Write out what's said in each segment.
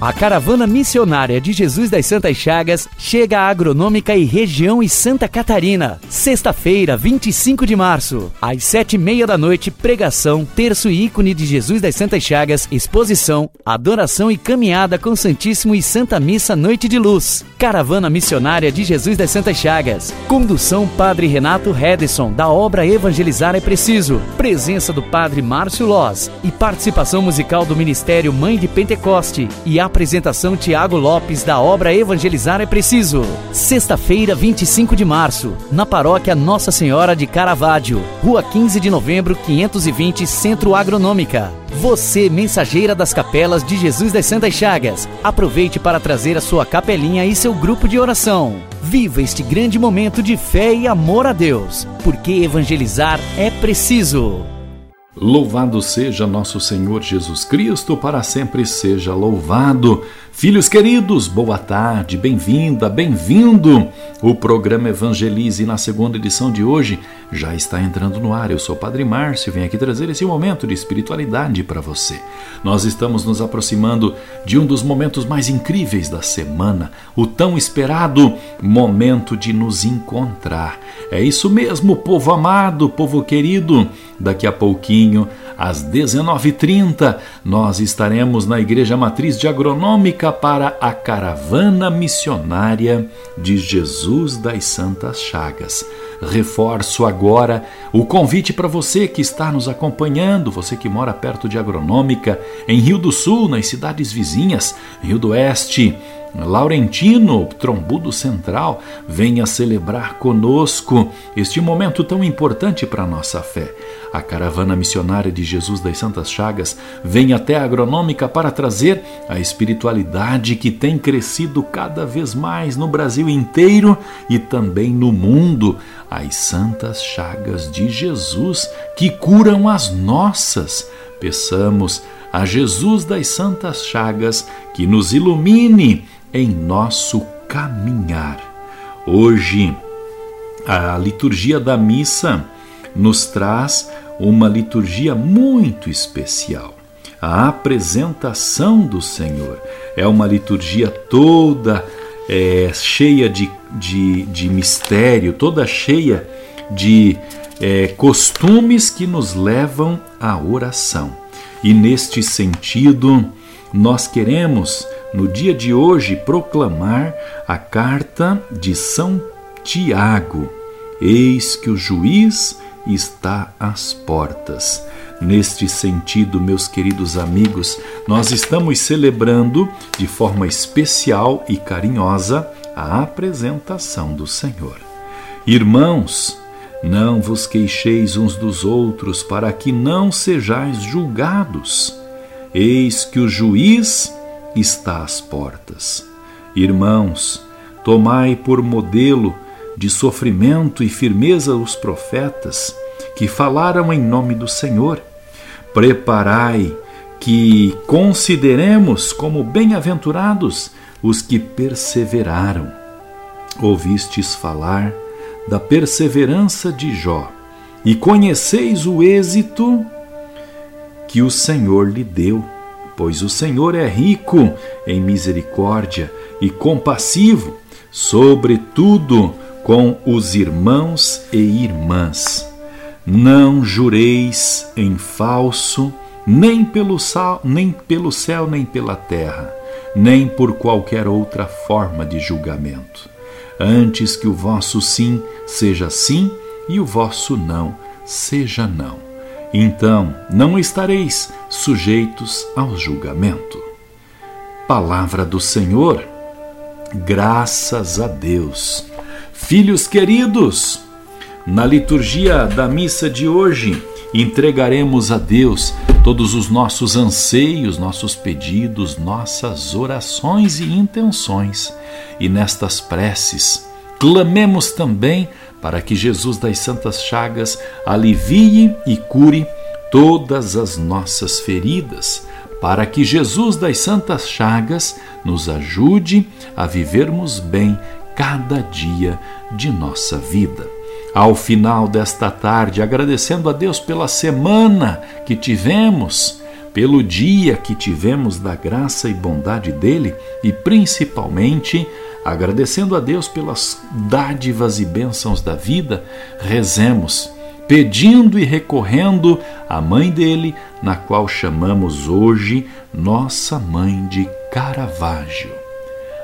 A caravana missionária de Jesus das Santas Chagas chega à Agronômica e Região e Santa Catarina. Sexta-feira, 25 de março, às sete e meia da noite, pregação, terço e ícone de Jesus das Santas Chagas, exposição, adoração e caminhada com Santíssimo e Santa Missa Noite de Luz. Caravana missionária de Jesus das Santas Chagas. Condução Padre Renato Redison, da obra Evangelizar é Preciso. Presença do Padre Márcio Loz e participação musical do Ministério Mãe de Pentecoste e a apresentação Tiago Lopes da obra Evangelizar é Preciso. Sexta-feira, 25 de março, na paróquia Nossa Senhora de Caravaggio, Rua 15 de Novembro, 520, Centro Agronômica. Você, mensageira das capelas de Jesus das Santas Chagas, aproveite para trazer a sua capelinha e seu grupo de oração. Viva este grande momento de fé e amor a Deus, porque evangelizar é preciso. Louvado seja nosso Senhor Jesus Cristo, para sempre seja louvado. Filhos queridos, boa tarde, bem-vinda, bem-vindo. O programa Evangelize na segunda edição de hoje já está entrando no ar. Eu sou o Padre Márcio, venho aqui trazer esse momento de espiritualidade para você. Nós estamos nos aproximando de um dos momentos mais incríveis da semana, o tão esperado momento de nos encontrar. É isso mesmo, povo amado, povo querido. Daqui a pouquinho, às 19h30, nós estaremos na Igreja Matriz de Agronômica para a Caravana Missionária de Jesus das Santas Chagas. Reforço agora o convite para você que está nos acompanhando, você que mora perto de Agronômica, em Rio do Sul, nas cidades vizinhas, Rio do Oeste, Laurentino, Trombudo Central, venha celebrar conosco este momento tão importante para a nossa fé. A caravana missionária de Jesus das Santas Chagas vem até a agronômica para trazer a espiritualidade que tem crescido cada vez mais no Brasil inteiro e também no mundo. As Santas Chagas de Jesus que curam as nossas. Peçamos a Jesus das Santas Chagas que nos ilumine em nosso caminhar. Hoje, a liturgia da missa nos traz uma liturgia muito especial. A apresentação do Senhor é uma liturgia toda é, cheia de, de, de, mistério, toda cheia de é, costumes que nos levam à oração. E neste sentido, nós queremos no dia de hoje, proclamar a carta de São Tiago. Eis que o juiz está às portas. Neste sentido, meus queridos amigos, nós estamos celebrando de forma especial e carinhosa a apresentação do Senhor. Irmãos, não vos queixeis uns dos outros, para que não sejais julgados. Eis que o juiz está às portas. Irmãos, tomai por modelo de sofrimento e firmeza os profetas que falaram em nome do Senhor. Preparai que consideremos como bem-aventurados os que perseveraram. Ouvistes falar da perseverança de Jó e conheceis o êxito que o Senhor lhe deu pois o Senhor é rico em misericórdia e compassivo, sobretudo com os irmãos e irmãs. Não jureis em falso, nem pelo, sal, nem pelo céu, nem pela terra, nem por qualquer outra forma de julgamento. Antes que o vosso sim seja sim e o vosso não seja não então não estareis sujeitos ao julgamento. Palavra do Senhor, graças a Deus. Filhos queridos, na liturgia da missa de hoje, entregaremos a Deus todos os nossos anseios, nossos pedidos, nossas orações e intenções. E nestas preces, clamemos também para que Jesus das Santas Chagas alivie e cure todas as nossas feridas, para que Jesus das Santas Chagas nos ajude a vivermos bem cada dia de nossa vida. Ao final desta tarde, agradecendo a Deus pela semana que tivemos, pelo dia que tivemos da graça e bondade dele e principalmente agradecendo a Deus pelas dádivas e bênçãos da vida, rezemos, pedindo e recorrendo à mãe dele, na qual chamamos hoje nossa mãe de Caravaggio.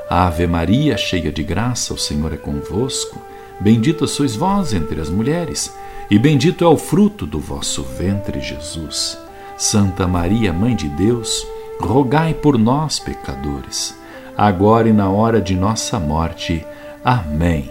Ave Maria, cheia de graça, o Senhor é convosco. Bendita sois vós entre as mulheres, e bendito é o fruto do vosso ventre, Jesus. Santa Maria, Mãe de Deus, rogai por nós, pecadores, agora e na hora de nossa morte. Amém.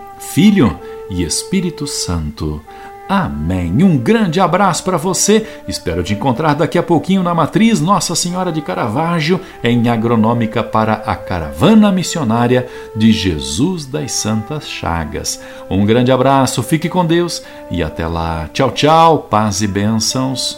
Filho e Espírito Santo. Amém. Um grande abraço para você. Espero te encontrar daqui a pouquinho na matriz Nossa Senhora de Caravaggio, em Agronômica para a Caravana Missionária de Jesus das Santas Chagas. Um grande abraço, fique com Deus e até lá. Tchau, tchau, paz e bênçãos.